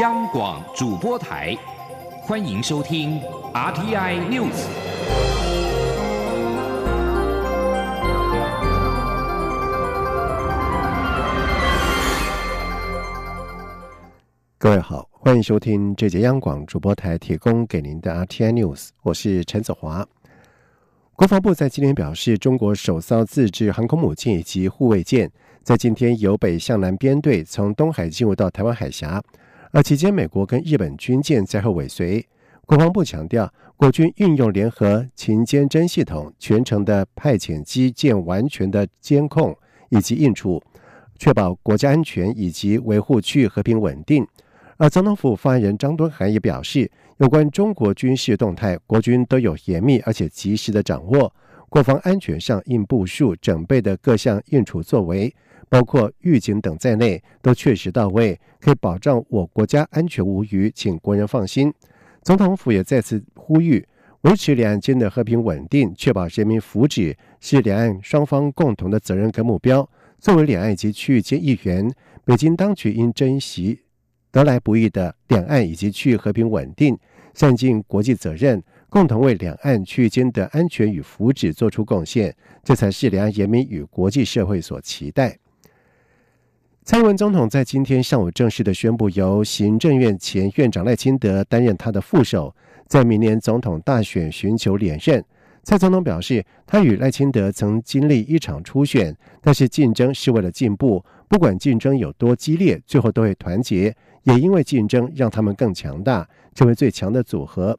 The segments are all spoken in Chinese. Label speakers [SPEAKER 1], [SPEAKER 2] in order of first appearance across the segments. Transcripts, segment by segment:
[SPEAKER 1] 央广主播台，欢迎收听 RTI News。
[SPEAKER 2] 各位好，欢迎收听这节央广主播台提供给您的 RTI News，我是陈子华。国防部在今天表示，中国首艘自制航空母舰以及护卫舰在今天由北向南编队从东海进入到台湾海峡。而期间，美国跟日本军舰在后尾随。国防部强调，国军运用联合勤监侦系统，全程的派遣机舰完全的监控以及应处，确保国家安全以及维护区域和平稳定。而总统府发言人张敦涵也表示，有关中国军事动态，国军都有严密而且及时的掌握，国防安全上应部署准备的各项应处作为。包括预警等在内，都确实到位，可以保障我国家安全无虞，请国人放心。总统府也再次呼吁，维持两岸间的和平稳定，确保人民福祉，是两岸双方共同的责任跟目标。作为两岸及区域间一员，北京当局应珍惜得来不易的两岸以及区域和平稳定，善尽国际责任，共同为两岸区域间的安全与福祉做出贡献，这才是两岸人民与国际社会所期待。蔡英文总统在今天上午正式的宣布，由行政院前院长赖清德担任他的副手，在明年总统大选寻求连任。蔡总统表示，他与赖清德曾经历一场初选，但是竞争是为了进步，不管竞争有多激烈，最后都会团结。也因为竞争，让他们更强大，成为最强的组合。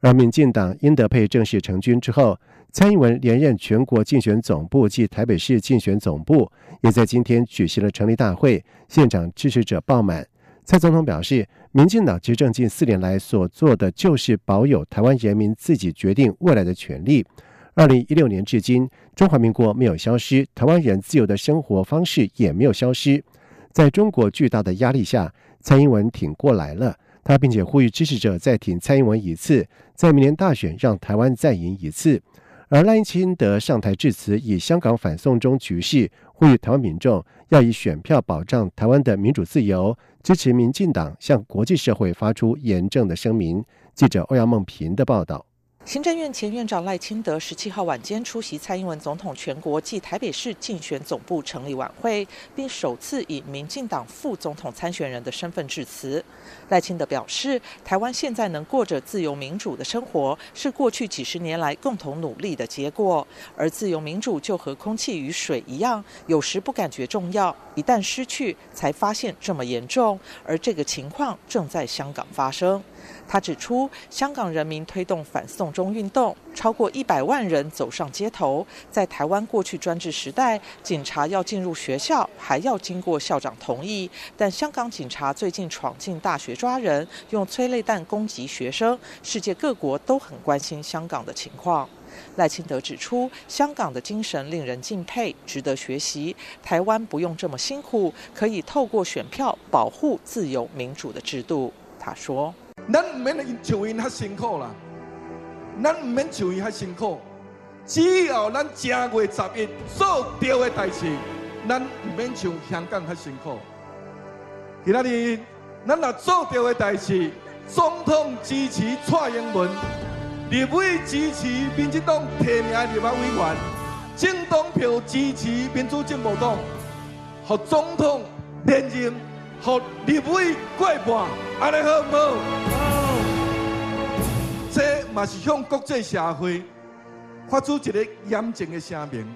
[SPEAKER 2] 而民进党英德配正式成军之后。蔡英文连任全国竞选总部及台北市竞选总部，也在今天举行了成立大会，现场支持者爆满。蔡总统表示，民进党执政近四年来所做的，就是保有台湾人民自己决定未来的权利。二零一六年至今，中华民国没有消失，台湾人自由的生活方式也没有消失。在中国巨大的压力下，蔡英文挺过来了。他并且呼吁支持者再挺蔡英文一次，在明年大选让台湾再赢一次。而赖清德上台致辞，以香港反送中局势呼吁台湾民众要以选票保障台湾的民主自由，支持民进党向国际社会发出严正的声明。记者欧阳梦平的报道。
[SPEAKER 3] 行政院前院长赖清德十七号晚间出席蔡英文总统全国暨台北市竞选总部成立晚会，并首次以民进党副总统参选人的身份致辞。赖清德表示，台湾现在能过着自由民主的生活，是过去几十年来共同努力的结果。而自由民主就和空气与水一样，有时不感觉重要，一旦失去，才发现这么严重。而这个情况正在香港发生。他指出，香港人民推动反送中运动，超过一百万人走上街头。在台湾过去专制时代，警察要进入学校还要经过校长同意，但香港警察最近闯进大学抓人，用催泪弹攻击学生。世界各国都很关心香港的情况。赖清德指出，香港的精神令人敬佩，值得学习。台湾不用这么辛苦，可以透过选票保护自由民主的制度。他说。
[SPEAKER 4] 咱唔免像因遐辛苦啦，咱唔免像因遐辛苦。只要咱正月十一做对的代志，咱唔免像香港遐辛苦。今仔日咱若做对的代志，总统支持蔡英文，立委支持民进党提名立法委员，政党票支持民主进步党，和总统连任，和立委过半，安尼好唔好？这嘛是向国际社会发出一个严正的声明。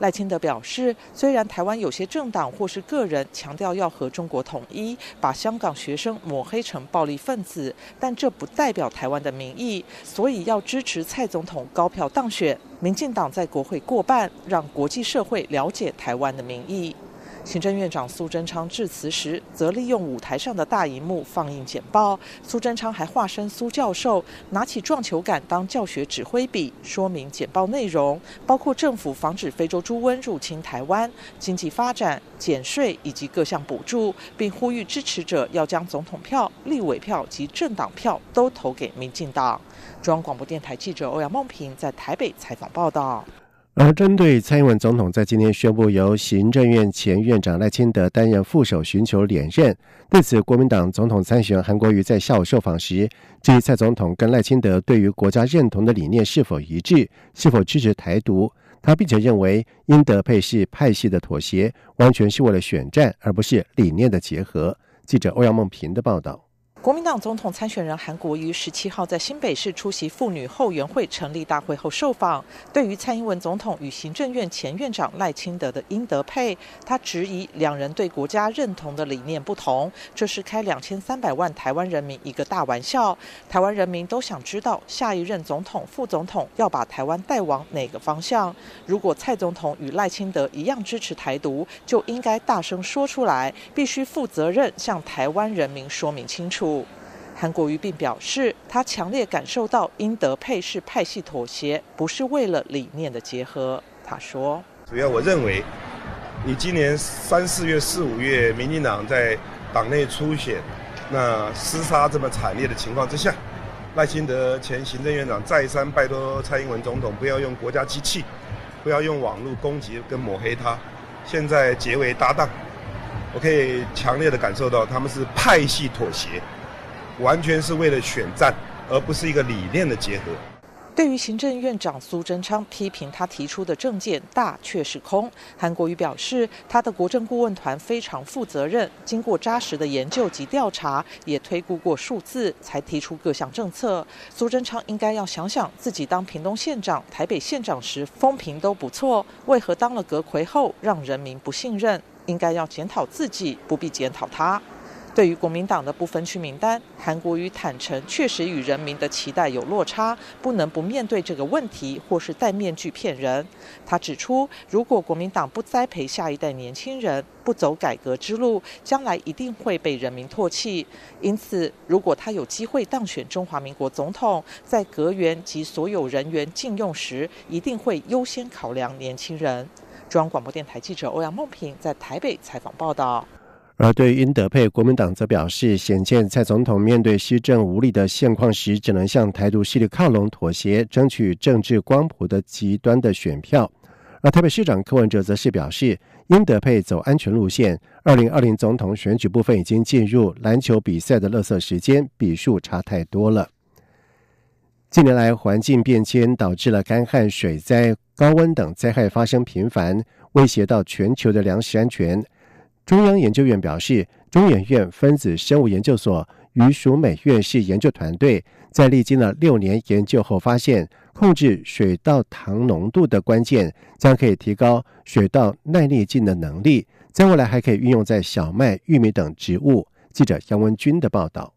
[SPEAKER 3] 赖清德表示，虽然台湾有些政党或是个人强调要和中国统一，把香港学生抹黑成暴力分子，但这不代表台湾的民意，所以要支持蔡总统高票当选，民进党在国会过半，让国际社会了解台湾的民意。行政院长苏贞昌致辞时，则利用舞台上的大荧幕放映简报。苏贞昌还化身苏教授，拿起撞球杆当教学指挥笔，说明简报内容，包括政府防止非洲猪瘟入侵台湾、经济发展、减税以及各项补助，并呼吁支持者要将总统票、立委票及政党票都投给民进党。中央广播电台记者欧阳梦平在台北采访报道。
[SPEAKER 2] 而针对蔡英文总统在今天宣布由行政院前院长赖清德担任副手，寻求连任，对此，国民党总统参选韩国瑜在下午受访时，质疑蔡总统跟赖清德对于国家认同的理念是否一致，是否支持台独。他并且认为，英德配是派系的妥协，完全是为了选战，而不是理念的结合。记者欧阳梦平的报道。
[SPEAKER 3] 国民党总统参选人韩国瑜十七号在新北市出席妇女后援会成立大会后受访，对于蔡英文总统与行政院前院长赖清德的英德配，他质疑两人对国家认同的理念不同，这是开两千三百万台湾人民一个大玩笑。台湾人民都想知道下一任总统、副总统要把台湾带往哪个方向。如果蔡总统与赖清德一样支持台独，就应该大声说出来，必须负责任向台湾人民说明清楚。韩国瑜并表示，他强烈感受到英德配是派系妥协，不是为了理念的结合。他说：“
[SPEAKER 5] 主要我认为，你今年三四月、四五月，民进党在党内初选，那厮杀这么惨烈的情况之下，赖清德前行政院长再三拜托蔡英文总统不要用国家机器，不要用网络攻击跟抹黑他，现在结为搭档，我可以强烈的感受到他们是派系妥协。”完全是为了选战，而不是一个理念的结合。
[SPEAKER 3] 对于行政院长苏贞昌批评他提出的政见大却是空，韩国瑜表示，他的国政顾问团非常负责任，经过扎实的研究及调查，也推估过数字，才提出各项政策。苏贞昌应该要想想，自己当屏东县长、台北县长时风评都不错，为何当了阁魁后让人民不信任？应该要检讨自己，不必检讨他。对于国民党的不分区名单，韩国瑜坦诚，确实与人民的期待有落差，不能不面对这个问题，或是戴面具骗人。他指出，如果国民党不栽培下一代年轻人，不走改革之路，将来一定会被人民唾弃。因此，如果他有机会当选中华民国总统，在阁员及所有人员禁用时，一定会优先考量年轻人。中央广播电台记者欧阳梦平在台北采访报道。
[SPEAKER 2] 而对于英德佩，国民党则表示，显见蔡总统面对施政无力的现况时，只能向台独势力靠拢、妥协，争取政治光谱的极端的选票。而台北市长柯文哲则是表示，英德佩走安全路线。二零二零总统选举部分已经进入篮球比赛的垃圾时间，比数差太多了。近年来，环境变迁导致了干旱、水灾、高温等灾害发生频繁，威胁到全球的粮食安全。中央研究院表示，中研院分子生物研究所与属美院士研究团队在历经了六年研究后发现，控制水稻糖浓度的关键将可以提高水稻耐力性的能力，在未来还可以运用在小麦、玉米等植物。记者杨文军的报道。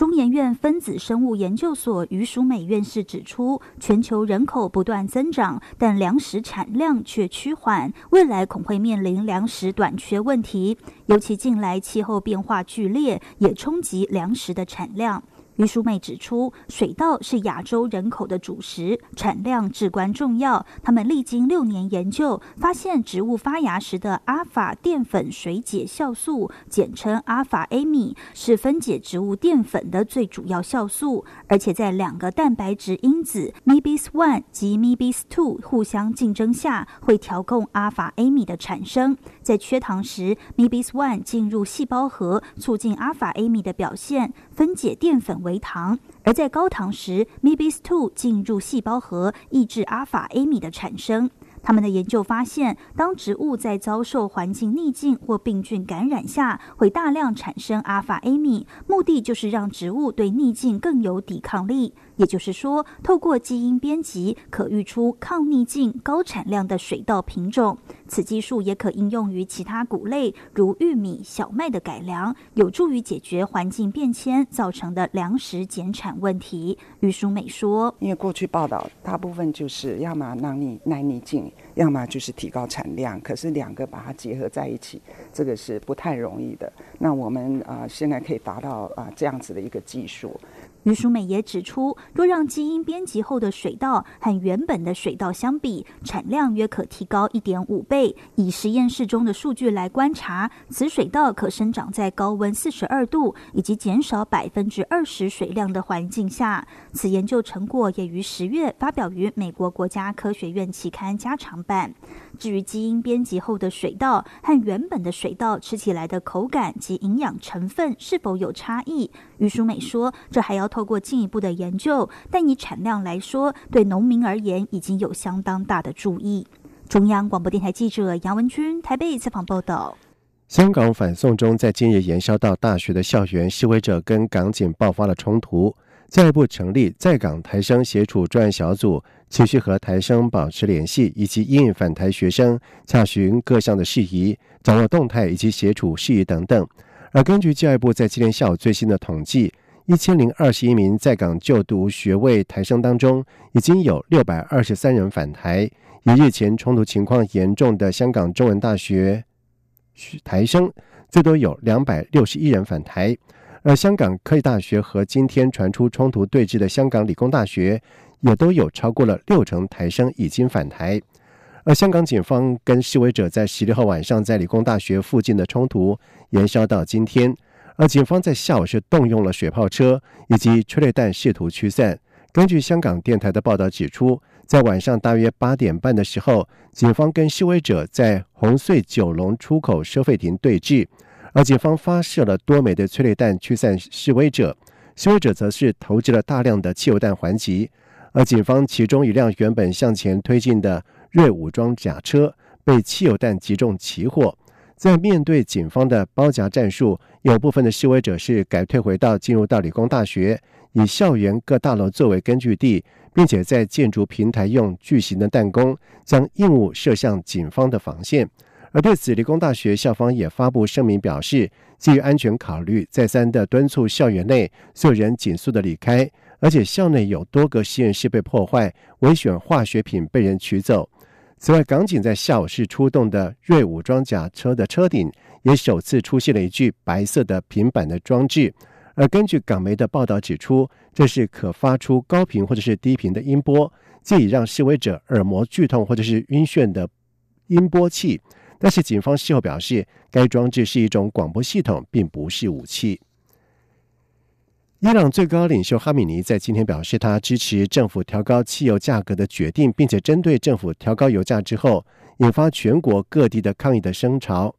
[SPEAKER 6] 中研院分子生物研究所余淑美院士指出，全球人口不断增长，但粮食产量却趋缓，未来恐会面临粮食短缺问题。尤其近来气候变化剧烈，也冲击粮食的产量。于淑妹指出，水稻是亚洲人口的主食，产量至关重要。他们历经六年研究，发现植物发芽时的阿法淀粉水解酵素，简称阿法 A 米，是分解植物淀粉的最主要酵素。而且在两个蛋白质因子 MIBIS one 及 MIBIS two 互相竞争下，会调控阿法 A 米的产生。在缺糖时，MIBIS one 进入细胞核，促进阿法 A 米的表现，分解淀粉为。糖，而在高糖时，MIBS 2进入细胞核，抑制阿法 A 米的产生。他们的研究发现，当植物在遭受环境逆境或病菌感染下，会大量产生阿法 A 米，目的就是让植物对逆境更有抵抗力。也就是说，透过基因编辑，可育出抗逆境、高产量的水稻品种。此技术也可应用于其他谷类，如玉米、小麦的改良，有助于解决环境变迁造成的粮食减产问题。于淑美说：“
[SPEAKER 7] 因为过去报道大部分就是要么让你耐逆境，要么就是提高产量，可是两个把它结合在一起，这个是不太容易的。那我们啊，现在可以达到啊这样子的一个技术。”
[SPEAKER 6] 于淑美也指出，若让基因编辑后的水稻和原本的水稻相比，产量约可提高一点五倍。以实验室中的数据来观察，此水稻可生长在高温四十二度以及减少百分之二十水量的环境下。此研究成果也于十月发表于美国国家科学院期刊加长版。至于基因编辑后的水稻和原本的水稻吃起来的口感及营养成分是否有差异，于淑美说，这还要透过进一步的研究。但以产量来说，对农民而言已经有相当大的注意。中央广播电台记者杨文君台北采访报道。
[SPEAKER 2] 香港反送中在今日延烧到大学的校园，示威者跟港警爆发了冲突。教育部成立在港台生协处专案小组，持续和台生保持联系，以及应反台学生查询各项的事宜，掌握动态以及协处事宜等等。而根据教育部在今天下午最新的统计，一千零二十一名在港就读学位台生当中，已经有六百二十三人返台。以日前冲突情况严重的香港中文大学台生，最多有两百六十一人返台。而香港科技大学和今天传出冲突对峙的香港理工大学，也都有超过了六成台生已经返台。而香港警方跟示威者在十六号晚上在理工大学附近的冲突延烧到今天，而警方在下午是动用了水炮车以及催泪弹试图驱散。根据香港电台的报道指出，在晚上大约八点半的时候，警方跟示威者在红隧九龙出口收费亭对峙。而警方发射了多枚的催泪弹驱散示威者，示威者则是投掷了大量的汽油弹还击。而警方其中一辆原本向前推进的锐武装甲车被汽油弹击中起火。在面对警方的包夹战术，有部分的示威者是改退回到进入到理工大学，以校园各大楼作为根据地，并且在建筑平台用巨型的弹弓将硬物射向警方的防线。而对此，理工大学校方也发布声明表示，基于安全考虑，再三的敦促校园内所有人紧速的离开。而且校内有多个实验室被破坏，危险化学品被人取走。此外，港警在下午是出动的锐武装甲车的车顶，也首次出现了一具白色的平板的装置。而根据港媒的报道指出，这是可发出高频或者是低频的音波，借以让示威者耳膜剧痛或者是晕眩的音波器。但是警方事后表示，该装置是一种广播系统，并不是武器。伊朗最高领袖哈米尼在今天表示，他支持政府调高汽油价格的决定，并且针对政府调高油价之后引发全国各地的抗议的声潮，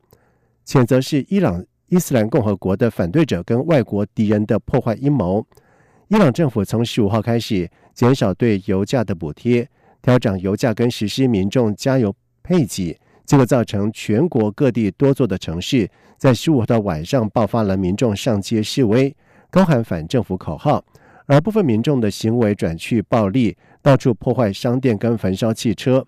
[SPEAKER 2] 谴责是伊朗伊斯兰共和国的反对者跟外国敌人的破坏阴谋。伊朗政府从十五号开始减少对油价的补贴，调整油价跟实施民众加油配给。这个造成全国各地多座的城市在十五号的晚上爆发了民众上街示威，高喊反政府口号，而部分民众的行为转去暴力，到处破坏商店跟焚烧汽车。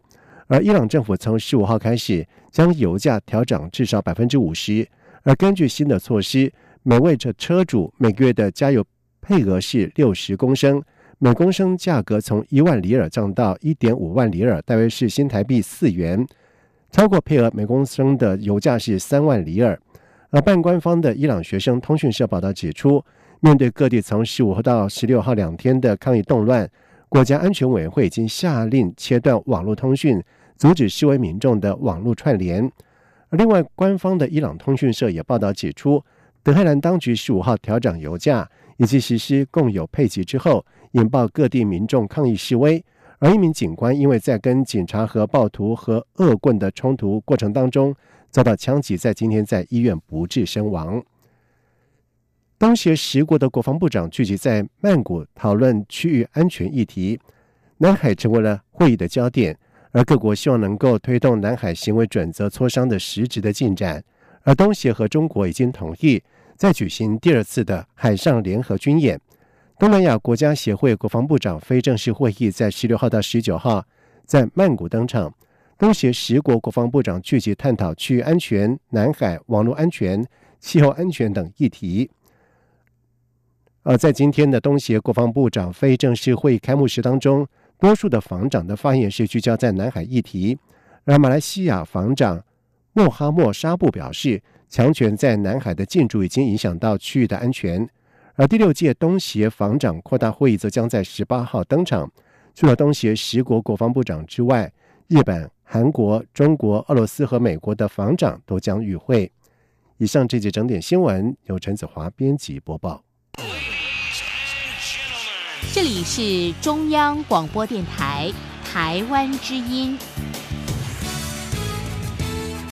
[SPEAKER 2] 而伊朗政府从十五号开始将油价调整至少百分之五十，而根据新的措施，每位车车主每个月的加油配额是六十公升，每公升价格从一万里尔降到一点五万里尔，大约是新台币四元。超过配额每公升的油价是三万里尔。而半官方的伊朗学生通讯社报道指出，面对各地从十五号到十六号两天的抗议动乱，国家安全委员会已经下令切断网络通讯，阻止示威民众的网络串联。而另外，官方的伊朗通讯社也报道指出，德黑兰当局十五号调整油价以及实施共有配给之后，引爆各地民众抗议示威。而一名警官因为在跟警察和暴徒和恶棍的冲突过程当中遭到枪击，在今天在医院不治身亡。东协十国的国防部长聚集在曼谷讨论区域安全议题，南海成为了会议的焦点，而各国希望能够推动南海行为准则磋商的实质的进展。而东协和中国已经同意再举行第二次的海上联合军演。东南亚国家协会国防部长非正式会议在十六号到十九号在曼谷登场，东协十国国防部长聚集探讨区域安全、南海网络安全、气候安全等议题。而在今天的东协国防部长非正式会议开幕式当中，多数的防长的发言是聚焦在南海议题，而马来西亚防长穆哈莫沙布表示，强权在南海的进驻已经影响到区域的安全。而第六届东协防长扩大会议则将在十八号登场。除了东协十国国防部长之外，日本、韩国、中国、俄罗斯和美国的防长都将与会。以上这节整点新闻由陈子华编辑播报。
[SPEAKER 8] 这里是中央广播电台台湾之音。